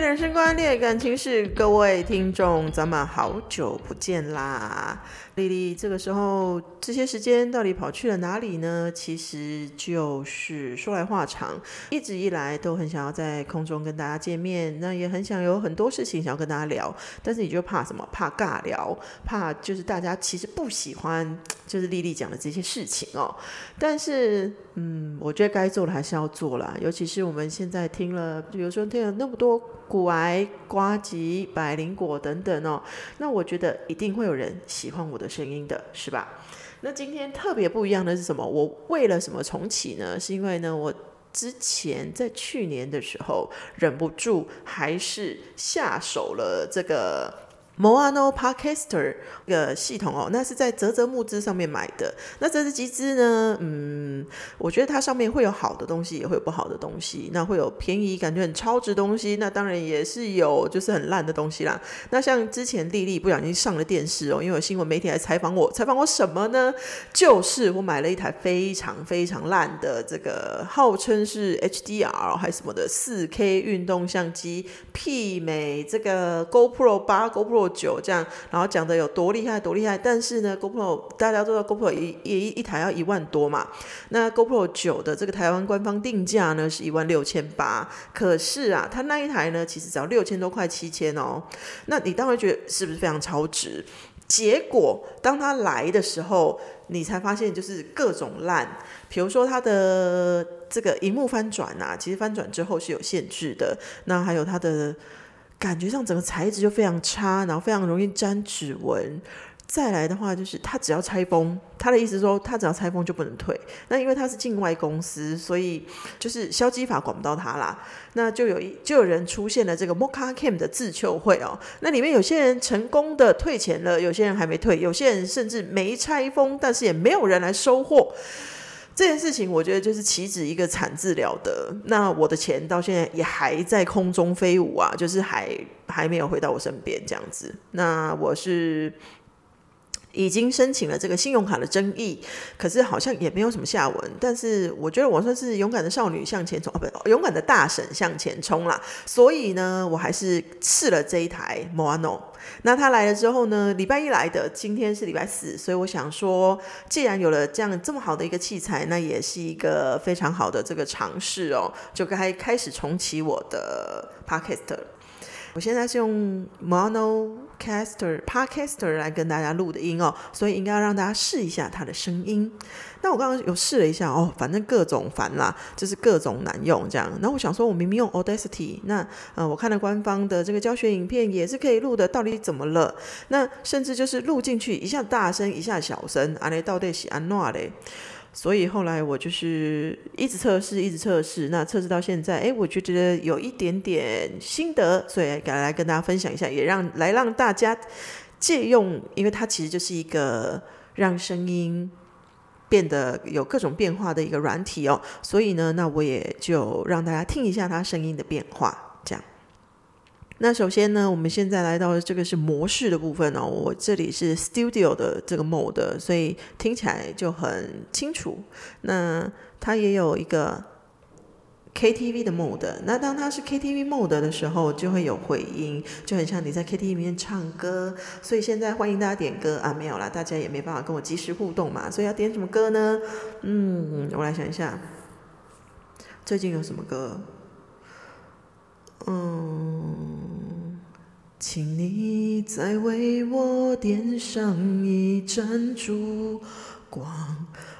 人生观，列感情事，各位听众，咱们好久不见啦！丽丽，这个时候这些时间到底跑去了哪里呢？其实就是说来话长，一直以来都很想要在空中跟大家见面，那也很想有很多事情想要跟大家聊，但是你就怕什么？怕尬聊，怕就是大家其实不喜欢，就是丽丽讲的这些事情哦。但是，嗯，我觉得该做的还是要做啦，尤其是我们现在听了，比如说听了那么多古癌、瓜吉、百灵果等等哦，那我觉得一定会有人喜欢我的声音的，是吧？那今天特别不一样的是什么？我为了什么重启呢？是因为呢，我之前在去年的时候忍不住还是下手了这个。Moano Podcaster 这个系统哦，那是在泽泽募资上面买的。那泽泽集资呢？嗯，我觉得它上面会有好的东西，也会有不好的东西。那会有便宜感觉很超值东西，那当然也是有就是很烂的东西啦。那像之前丽丽不小心上了电视哦，因为有新闻媒体来采访我，采访我什么呢？就是我买了一台非常非常烂的这个号称是 HDR 还是什么的四 K 运动相机，媲美这个 GoPro 八 GoPro。九这样，然后讲的有多厉害多厉害，但是呢，GoPro 大家都知道 GoPro 一一一台要一万多嘛，那 GoPro 九的这个台湾官方定价呢是一万六千八，可是啊，它那一台呢其实只要六千多块七千哦，那你当然觉得是不是非常超值？结果当它来的时候，你才发现就是各种烂，比如说它的这个荧幕翻转啊，其实翻转之后是有限制的，那还有它的。感觉上整个材质就非常差，然后非常容易沾指纹。再来的话，就是他只要拆封，他的意思说，他只要拆封就不能退。那因为他是境外公司，所以就是消基法管不到他啦。那就有一就有人出现了这个 Mocha Cam 的自救会哦。那里面有些人成功的退钱了，有些人还没退，有些人甚至没拆封，但是也没有人来收货。这件事情，我觉得就是岂止一个惨字了得。那我的钱到现在也还在空中飞舞啊，就是还还没有回到我身边这样子。那我是已经申请了这个信用卡的争议，可是好像也没有什么下文。但是我觉得我算是勇敢的少女向前冲啊，不，勇敢的大婶向前冲啦。所以呢，我还是试了这一台 Mono。那他来了之后呢？礼拜一来的，今天是礼拜四，所以我想说，既然有了这样这么好的一个器材，那也是一个非常好的这个尝试哦，就该开始重启我的 podcast。我现在是用 Mono Caster、Podcaster 来跟大家录的音哦，所以应该要让大家试一下它的声音。那我刚刚有试了一下哦，反正各种烦啦，就是各种难用这样。然后我想说，我明明用 Audacity，那呃，我看了官方的这个教学影片也是可以录的，到底怎么了？那甚至就是录进去一下大声，一下小声，安尼到底是安哪嘞？所以后来我就是一直测试，一直测试。那测试到现在，哎，我就觉得有一点点心得，所以赶来跟大家分享一下，也让来让大家借用，因为它其实就是一个让声音变得有各种变化的一个软体哦。所以呢，那我也就让大家听一下它声音的变化，这样。那首先呢，我们现在来到这个是模式的部分哦。我这里是 Studio 的这个 Mode，所以听起来就很清楚。那它也有一个 KTV 的 Mode，那当它是 KTV Mode 的时候，就会有回音，就很像你在 KTV 里面唱歌。所以现在欢迎大家点歌啊，没有啦，大家也没办法跟我及时互动嘛，所以要点什么歌呢？嗯，我来想一下，最近有什么歌？嗯，请你再为我点上一盏烛光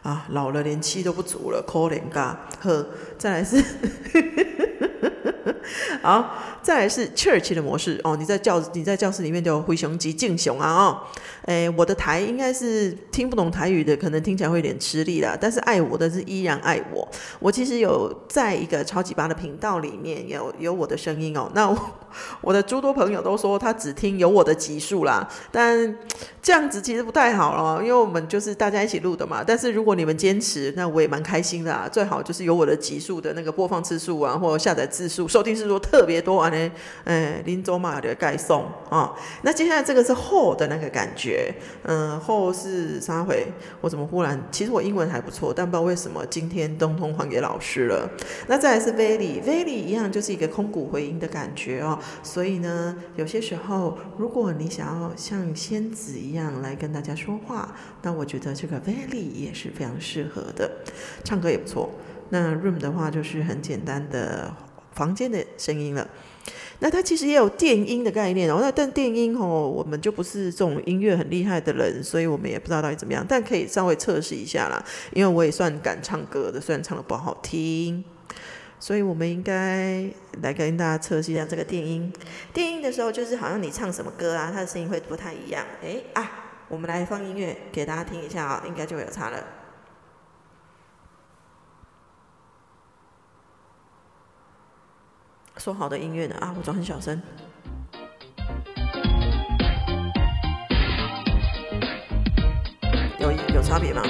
啊！老了连气都不足了，可怜噶。呵，再来是。好，再来是 church 的模式哦。你在教你在教室里面就灰熊及敬雄啊哦。诶，我的台应该是听不懂台语的，可能听起来会有点吃力啦。但是爱我的是依然爱我。我其实有在一个超级八的频道里面有有我的声音哦。那我的诸多朋友都说他只听有我的集数啦，但这样子其实不太好了，因为我们就是大家一起录的嘛。但是如果你们坚持，那我也蛮开心的啊。最好就是有我的集数的那个播放次数啊，或下载次数、收听次数特别多啊，呢，诶，林走马的盖送啊。那接下来这个是后的那个感觉，嗯，后是啥回？我怎么忽然？其实我英文还不错，但不知道为什么今天通通还给老师了。那再来是 Vally，Vally 一样就是一个空谷回音的感觉哦。所以呢，有些时候如果你想要像仙子一样来跟大家说话，那我觉得这个 Vally 也是非常适合的，唱歌也不错。那 Room 的话就是很简单的房间的声音了。那它其实也有电音的概念哦。那但电音哦，我们就不是这种音乐很厉害的人，所以我们也不知道到底怎么样。但可以稍微测试一下啦，因为我也算敢唱歌的，虽然唱的不好听。所以我们应该来跟大家测试一下这个电音。电音的时候，就是好像你唱什么歌啊，它的声音会不太一样。哎啊，我们来放音乐给大家听一下啊，应该就会有差了。说好的音乐呢？啊，我装很小声。有有差别吗？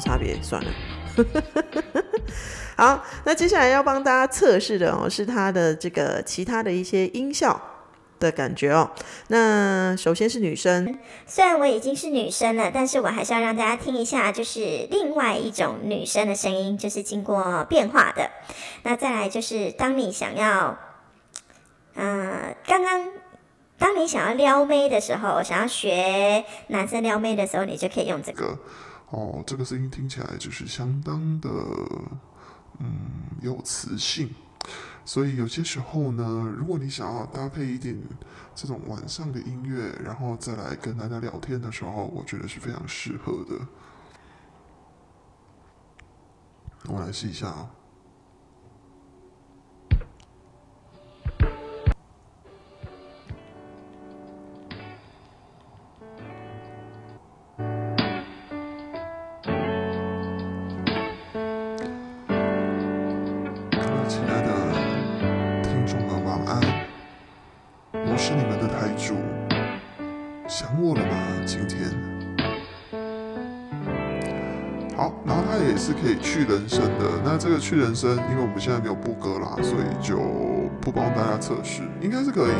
差别，算了。好，那接下来要帮大家测试的哦，是它的这个其他的一些音效的感觉哦。那首先是女生，虽然我已经是女生了，但是我还是要让大家听一下，就是另外一种女生的声音，就是经过变化的。那再来就是当你想要，嗯，刚刚当你想要撩妹的时候，想要学男生撩妹的时候，你就可以用这个。哦，这个声音听起来就是相当的，嗯，有磁性。所以有些时候呢，如果你想要搭配一点这种晚上的音乐，然后再来跟大家聊天的时候，我觉得是非常适合的。我来试一下啊。想我了吗？今天好，然后它也是可以去人声的。那这个去人声，因为我们现在没有播歌啦，所以就不帮大家测试，应该是可以。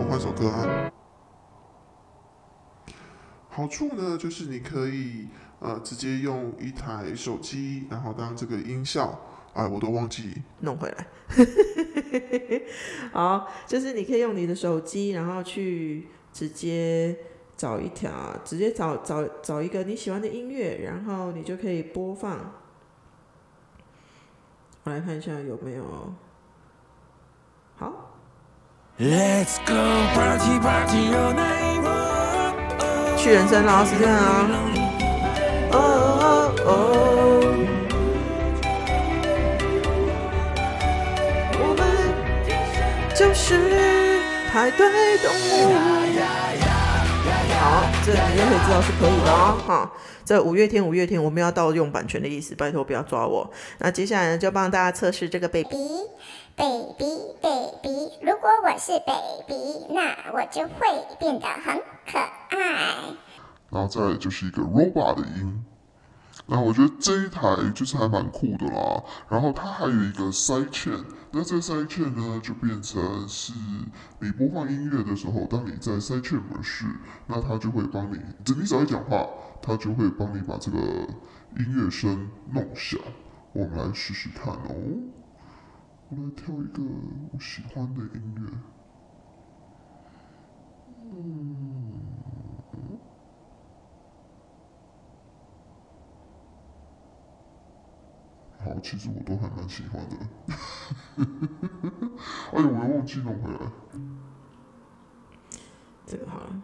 我换首歌啊。好处呢，就是你可以呃直接用一台手机，然后当这个音效。哎，我都忘记弄回来。好，就是你可以用你的手机，然后去。直接找一条，直接找找找一个你喜欢的音乐，然后你就可以播放。我来看一下有没有。好。去人生了，时间啊。哦哦哦。我们就是排队动物。好，这你就可以知道是可以的哦。哈，这五月天，五月天，我们要盗用版权的意思，拜托不要抓我。那接下来呢，就帮大家测试这个 baby，baby，baby。如果我是 baby，那我就会变得很可爱。然后再来就是一个 robot 的音。那我觉得这一台就是还蛮酷的啦。然后它还有一个 side chain，那这个 side chain 呢就变成是你播放音乐的时候，当你在 side chain 模式，那它就会帮你，你只要一讲话，它就会帮你把这个音乐声弄响。我们来试试看哦。我来挑一个我喜欢的音乐。嗯。好，其实我都还蛮喜欢的。哎呦，我又忘记弄回来。这个好了。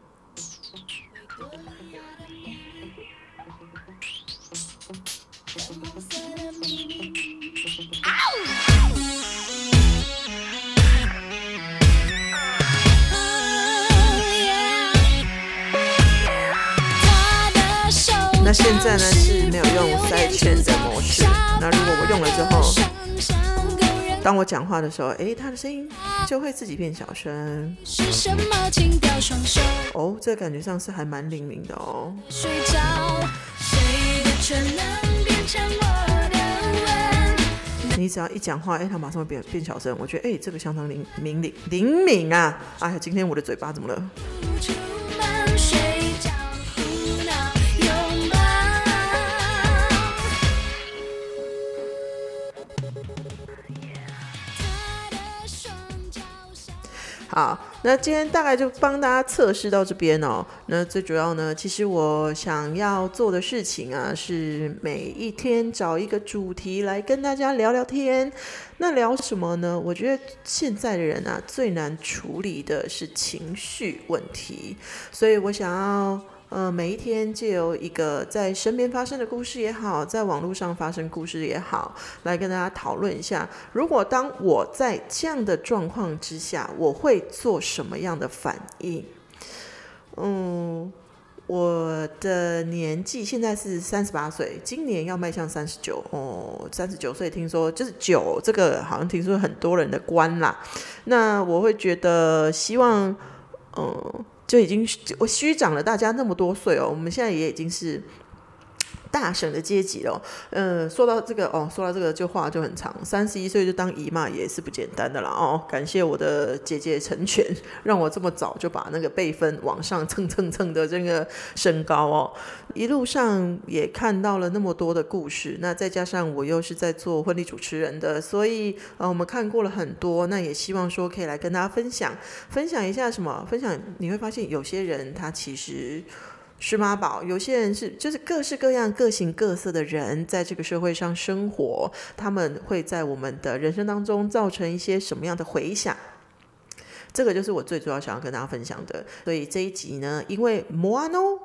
那现在呢是没有用塞圈的模式。那如果我用了之后，当我讲话的时候，诶，它的声音就会自己变小声。哦，这感觉上是还蛮灵敏的哦。你只要一讲话，哎，它马上会变变小声。我觉得，哎，这个相当灵敏灵灵敏啊！哎呀，今天我的嘴巴怎么了？好，那今天大概就帮大家测试到这边哦。那最主要呢，其实我想要做的事情啊，是每一天找一个主题来跟大家聊聊天。那聊什么呢？我觉得现在的人啊，最难处理的是情绪问题，所以我想要。呃，每一天借由一个在身边发生的故事也好，在网络上发生故事也好，来跟大家讨论一下，如果当我在这样的状况之下，我会做什么样的反应？嗯，我的年纪现在是三十八岁，今年要迈向三十九哦，三十九岁，听说就是九这个好像听说很多人的关啦，那我会觉得希望，嗯。就已经我虚长了大家那么多岁哦，我们现在也已经是大省的阶级哦。嗯，说到这个哦，说到这个就话就很长。三十一岁就当姨妈也是不简单的啦哦。感谢我的姐姐成全，让我这么早就把那个辈分往上蹭蹭蹭的这个升高哦。一路上也看到了那么多的故事，那再加上我又是在做婚礼主持人的，所以呃，我们看过了很多，那也希望说可以来跟大家分享，分享一下什么？分享你会发现有些人他其实是妈宝，有些人是就是各式各样、各形各色的人在这个社会上生活，他们会在我们的人生当中造成一些什么样的回响？这个就是我最主要想要跟大家分享的。所以这一集呢，因为摩安哦。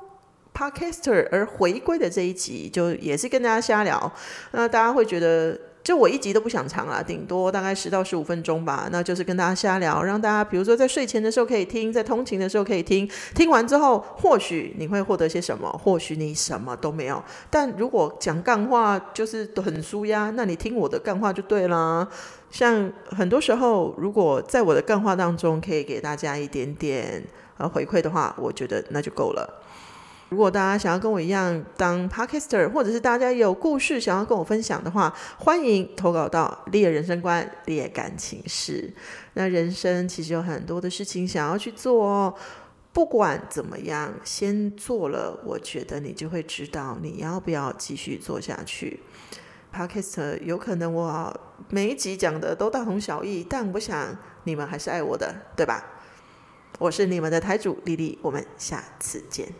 Podcaster 而回归的这一集，就也是跟大家瞎聊。那大家会觉得，就我一集都不想长啊，顶多大概十到十五分钟吧。那就是跟大家瞎聊，让大家比如说在睡前的时候可以听，在通勤的时候可以听。听完之后，或许你会获得些什么，或许你什么都没有。但如果讲干话就是很舒压，那你听我的干话就对啦。像很多时候，如果在我的干话当中可以给大家一点点呃回馈的话，我觉得那就够了。如果大家想要跟我一样当 podcaster，或者是大家有故事想要跟我分享的话，欢迎投稿到列人生观、列感情事。那人生其实有很多的事情想要去做哦，不管怎么样，先做了，我觉得你就会知道你要不要继续做下去。podcaster 有可能我每一集讲的都大同小异，但我想你们还是爱我的，对吧？我是你们的台主丽丽，我们下次见。